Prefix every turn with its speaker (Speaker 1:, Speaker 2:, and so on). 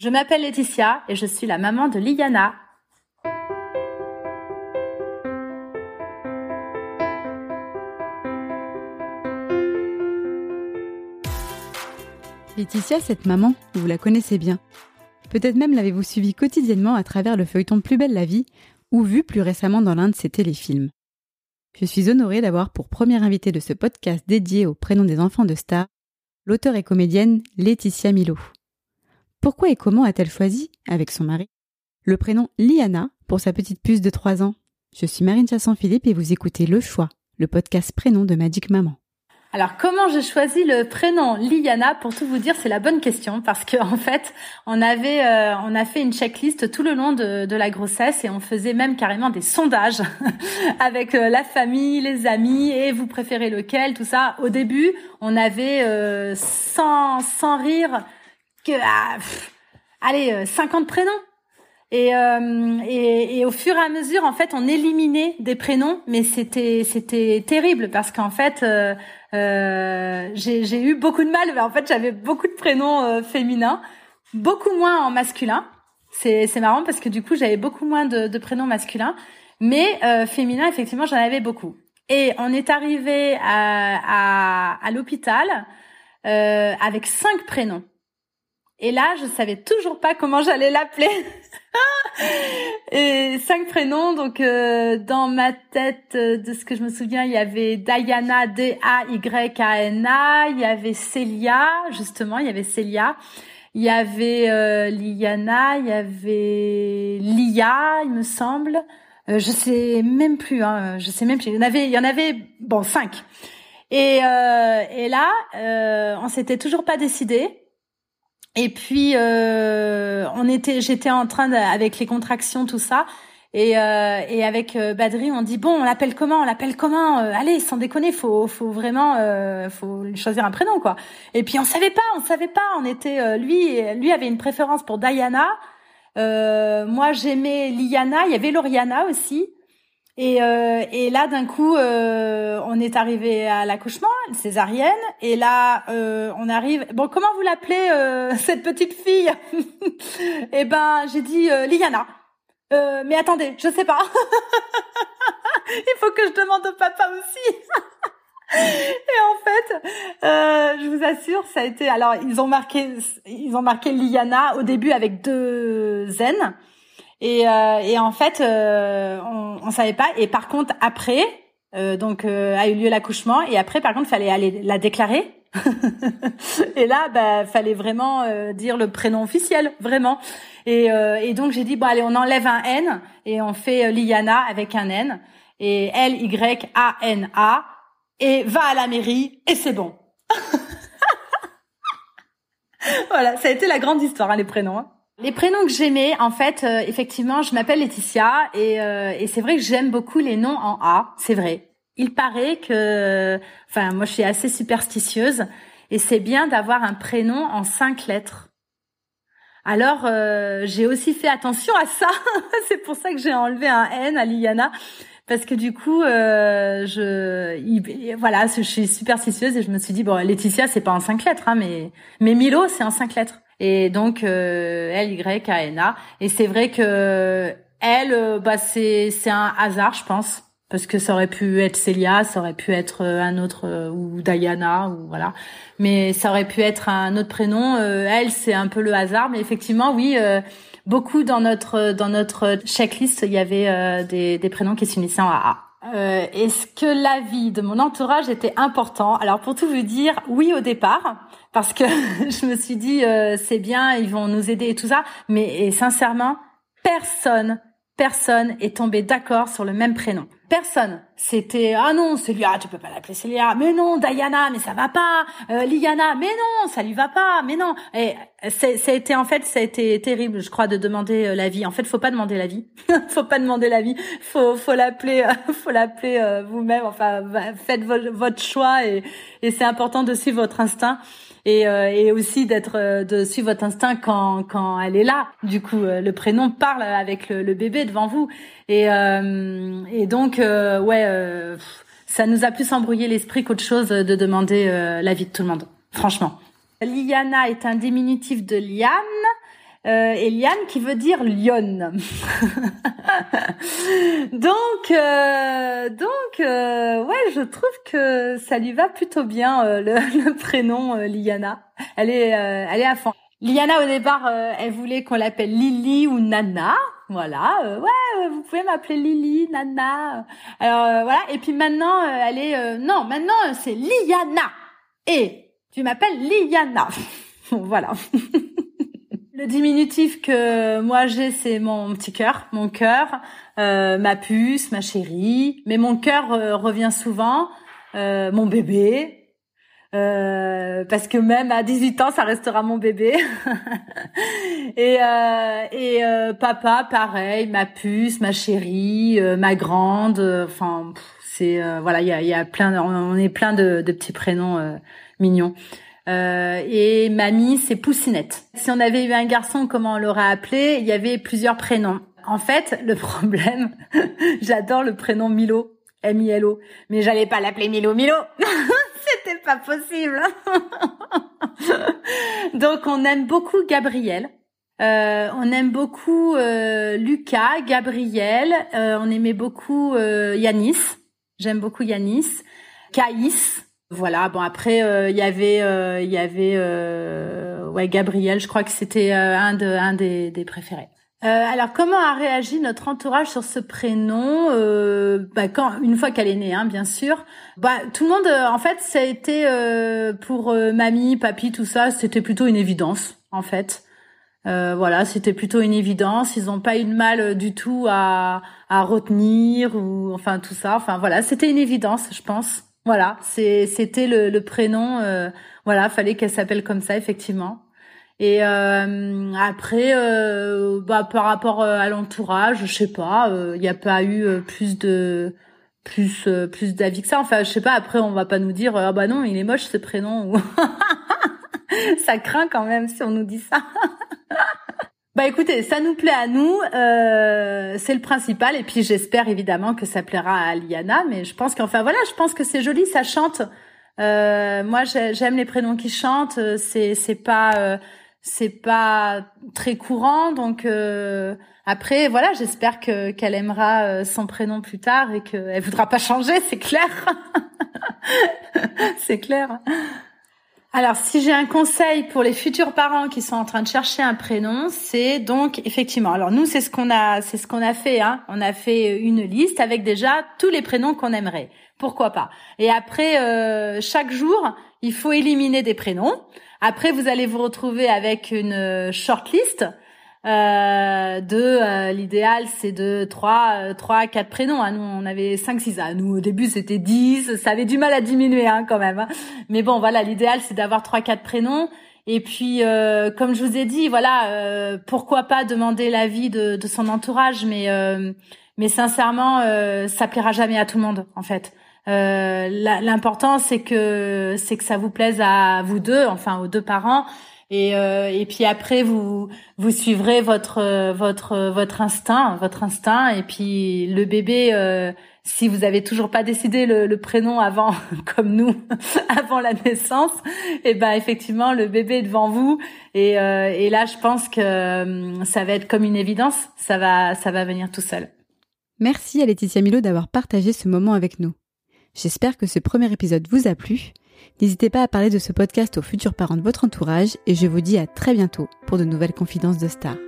Speaker 1: Je m'appelle Laetitia et je suis la maman de Liliana.
Speaker 2: Laetitia, cette maman, vous la connaissez bien. Peut-être même l'avez-vous suivie quotidiennement à travers le feuilleton Plus belle la vie ou vu plus récemment dans l'un de ses téléfilms. Je suis honorée d'avoir pour première invitée de ce podcast dédié au prénom des enfants de stars, l'auteure et comédienne Laetitia Milo. Pourquoi et comment a-t-elle choisi, avec son mari, le prénom Liana pour sa petite puce de 3 ans? Je suis Marine Chasson-Philippe et vous écoutez Le Choix, le podcast prénom de Magic Maman.
Speaker 1: Alors comment j'ai choisi le prénom Liana? Pour tout vous dire, c'est la bonne question parce que en fait, on avait, euh, on a fait une checklist tout le long de, de, la grossesse et on faisait même carrément des sondages avec euh, la famille, les amis et vous préférez lequel, tout ça. Au début, on avait euh, sans sans rire ah, allez 50 prénoms. Et, euh, et, et, au fur et à mesure, en fait, on éliminait des prénoms, mais c'était c'était terrible parce qu'en fait, euh, euh, j'ai eu beaucoup de mal. En fait, j'avais beaucoup de prénoms euh, féminins, beaucoup moins en masculin. C'est marrant parce que du coup, j'avais beaucoup moins de, prénoms masculins, mais euh, féminins, effectivement, j'en avais beaucoup. Et on est arrivé à, à l'hôpital avec cinq prénoms. Et là, je savais toujours pas comment j'allais l'appeler. et cinq prénoms, donc euh, dans ma tête, euh, de ce que je me souviens, il y avait Diana, D-A-Y-A-N-A, il y avait Célia, justement, il y avait Célia, il y avait euh, Liana, il y avait Lia, il me semble. je sais même plus, hein, je sais même plus. Il y en avait, il y en avait, bon, cinq. Et, et là, on s'était toujours pas décidé. Et puis euh, on était, j'étais en train de, avec les contractions tout ça, et, euh, et avec euh, Badri on dit bon on l'appelle comment, on l'appelle comment, euh, allez sans déconner faut faut vraiment euh, faut choisir un prénom quoi. Et puis on savait pas, on savait pas, on était lui lui avait une préférence pour Diana, moi j'aimais Liana, il y avait Loriana aussi. Et, euh, et là, d'un coup, euh, on est arrivé à l'accouchement, césarienne, et là, euh, on arrive. Bon, comment vous l'appelez euh, cette petite fille Eh ben, j'ai dit euh, Liana. Euh, mais attendez, je sais pas. Il faut que je demande au papa aussi. et en fait, je vous assure, ça a été. Alors, ils ont marqué, ils ont marqué Liana au début avec deux N. Et, euh, et en fait, euh, on, on savait pas. Et par contre, après, euh, donc euh, a eu lieu l'accouchement. Et après, par contre, fallait aller la déclarer. et là, bah, fallait vraiment euh, dire le prénom officiel, vraiment. Et, et donc j'ai dit bon allez, on enlève un N et on fait Liana avec un N et L Y A N A et va à la mairie et c'est bon. voilà, ça a été la grande histoire hein, les prénoms. Hein. Les prénoms que j'aimais, en fait, euh, effectivement, je m'appelle Laetitia et, euh, et c'est vrai que j'aime beaucoup les noms en A, c'est vrai. Il paraît que, enfin, moi je suis assez superstitieuse et c'est bien d'avoir un prénom en cinq lettres. Alors euh, j'ai aussi fait attention à ça. c'est pour ça que j'ai enlevé un N à Liana parce que du coup, euh, je, voilà, je suis superstitieuse et je me suis dit bon, Laetitia c'est pas en cinq lettres, hein, mais mais Milo c'est en cinq lettres. Et donc euh, L Y A N A. Et c'est vrai que elle euh, bah c'est c'est un hasard je pense. Parce que ça aurait pu être Célia, ça aurait pu être euh, un autre euh, ou Diana ou voilà, mais ça aurait pu être un autre prénom. elle, c'est un peu le hasard, mais effectivement, oui, beaucoup dans notre dans notre checklist, il y avait des, des prénoms qui s'unissaient en AA. Euh, Est-ce que l'avis de mon entourage était important? Alors pour tout vous dire, oui au départ, parce que je me suis dit euh, c'est bien, ils vont nous aider et tout ça, mais et sincèrement, personne, personne est tombé d'accord sur le même prénom. Personne. c'était ah non Célia tu peux pas l'appeler Célia. Mais non Diana mais ça va pas. Euh, Liana mais non ça lui va pas. Mais non. Et ça a été en fait ça a été terrible je crois de demander euh, l'avis. En fait faut pas demander l'avis. Faut pas demander l'avis. Faut faut l'appeler euh, faut l'appeler euh, vous-même. Enfin faites votre choix et et c'est important de suivre votre instinct et, euh, et aussi d'être euh, de suivre votre instinct quand quand elle est là. Du coup, euh, le prénom parle avec le, le bébé devant vous et et donc ouais, ça nous a plus embrouillé l'esprit qu'autre chose de demander l'avis de tout le monde. Franchement. Liana est un diminutif de Liane euh, et Liane qui veut dire lionne. donc euh, donc euh, ouais, je trouve que ça lui va plutôt bien euh, le, le, prénom euh, Liana. Elle est elle est à fond. Liana au départ, elle voulait qu'on l'appelle Lily ou Nana. Voilà, ouais, vous pouvez m'appeler Lily, Nana. Alors voilà, et puis maintenant elle est non, maintenant c'est Liana. Et tu m'appelles Liana. voilà. Le diminutif que moi j'ai, c'est mon petit cœur, mon cœur, euh, ma puce, ma chérie. Mais mon cœur euh, revient souvent, euh, mon bébé, euh, parce que même à 18 ans, ça restera mon bébé. et papa, pareil, ma puce, ma chérie, ma grande. Enfin, c'est voilà, il y a, plein, on est plein de petits prénoms mignons. Euh, et mamie, c'est Poussinette. Si on avait eu un garçon, comment on l'aurait appelé Il y avait plusieurs prénoms. En fait, le problème, j'adore le prénom Milo, M-I-L-O, mais j'allais pas l'appeler Milo Milo. C'était pas possible. Donc on aime beaucoup Gabriel. Euh, on aime beaucoup euh, Lucas, Gabriel. Euh, on aimait beaucoup euh, Yanis. J'aime beaucoup Yanis. Caïs. Voilà. Bon après, euh, il y avait, euh, il y avait, euh, ouais, Gabriel. Je crois que c'était un de, un des, des préférés. alors, comment a réagi notre entourage sur ce prénom bah, quand une fois qu'elle est née, hein, bien sûr. Bah, tout le monde, en fait, ça a été pour mamie, papy, tout ça, c'était plutôt une évidence, en fait. voilà, c'était plutôt une évidence. Ils n'ont pas eu de mal du tout à, à retenir ou enfin tout ça. Enfin voilà, c'était une évidence, je pense. Voilà, c'était le, le, prénom. Euh, voilà, fallait qu'elle s'appelle comme ça effectivement. Et euh, après, euh, bah, par rapport euh, à l'entourage, je sais pas, il n'y a pas eu plus de plus plus d'avis que ça. Enfin, je sais pas. Après, on va pas nous dire ah bah non, il est moche ce prénom. ça craint quand même si on nous dit ça. Bah écoutez, ça nous plaît à nous, euh, c'est le principal. Et puis j'espère évidemment que ça plaira à Liana. Mais je pense qu'enfin voilà, je pense que c'est joli, ça chante. Euh, moi j'aime les prénoms qui chantent. C'est c'est pas euh, c'est pas très courant. Donc euh, après voilà, j'espère que qu'elle aimera euh, son prénom plus tard et qu'elle voudra pas changer. C'est clair, c'est clair. Alors, si j'ai un conseil pour les futurs parents qui sont en train de chercher un prénom, c'est donc effectivement. Alors nous, c'est ce qu'on a, c'est ce qu'on a fait. Hein. On a fait une liste avec déjà tous les prénoms qu'on aimerait. Pourquoi pas? Et après, euh, chaque jour, il faut éliminer des prénoms. Après, vous allez vous retrouver avec une shortlist euh, de euh, l'idéal c'est de trois euh, quatre prénoms hein. nous on avait cinq six. À nous au début c'était 10 ça avait du mal à diminuer hein, quand même hein. mais bon voilà l'idéal c'est d'avoir trois quatre prénoms. Et puis euh, comme je vous ai dit voilà pourquoi pas demander l'avis de, de son entourage. Mais mais sincèrement ça plaira jamais à tout le monde en fait. L'important c'est que c'est que ça vous plaise à vous deux enfin aux deux parents et, euh, et puis après vous vous suivrez votre votre votre instinct votre instinct et puis le bébé euh, si vous avez toujours pas décidé le, le prénom avant comme nous avant la naissance et eh ben effectivement le bébé est devant vous et euh, et là je pense que euh, ça va être comme une évidence ça va ça va venir tout seul.
Speaker 2: Merci à Laetitia Milo d'avoir partagé ce moment avec nous. J'espère que ce premier épisode vous a plu N'hésitez pas à parler de ce podcast aux futurs parents de votre entourage et je vous dis à très bientôt pour de nouvelles confidences de stars.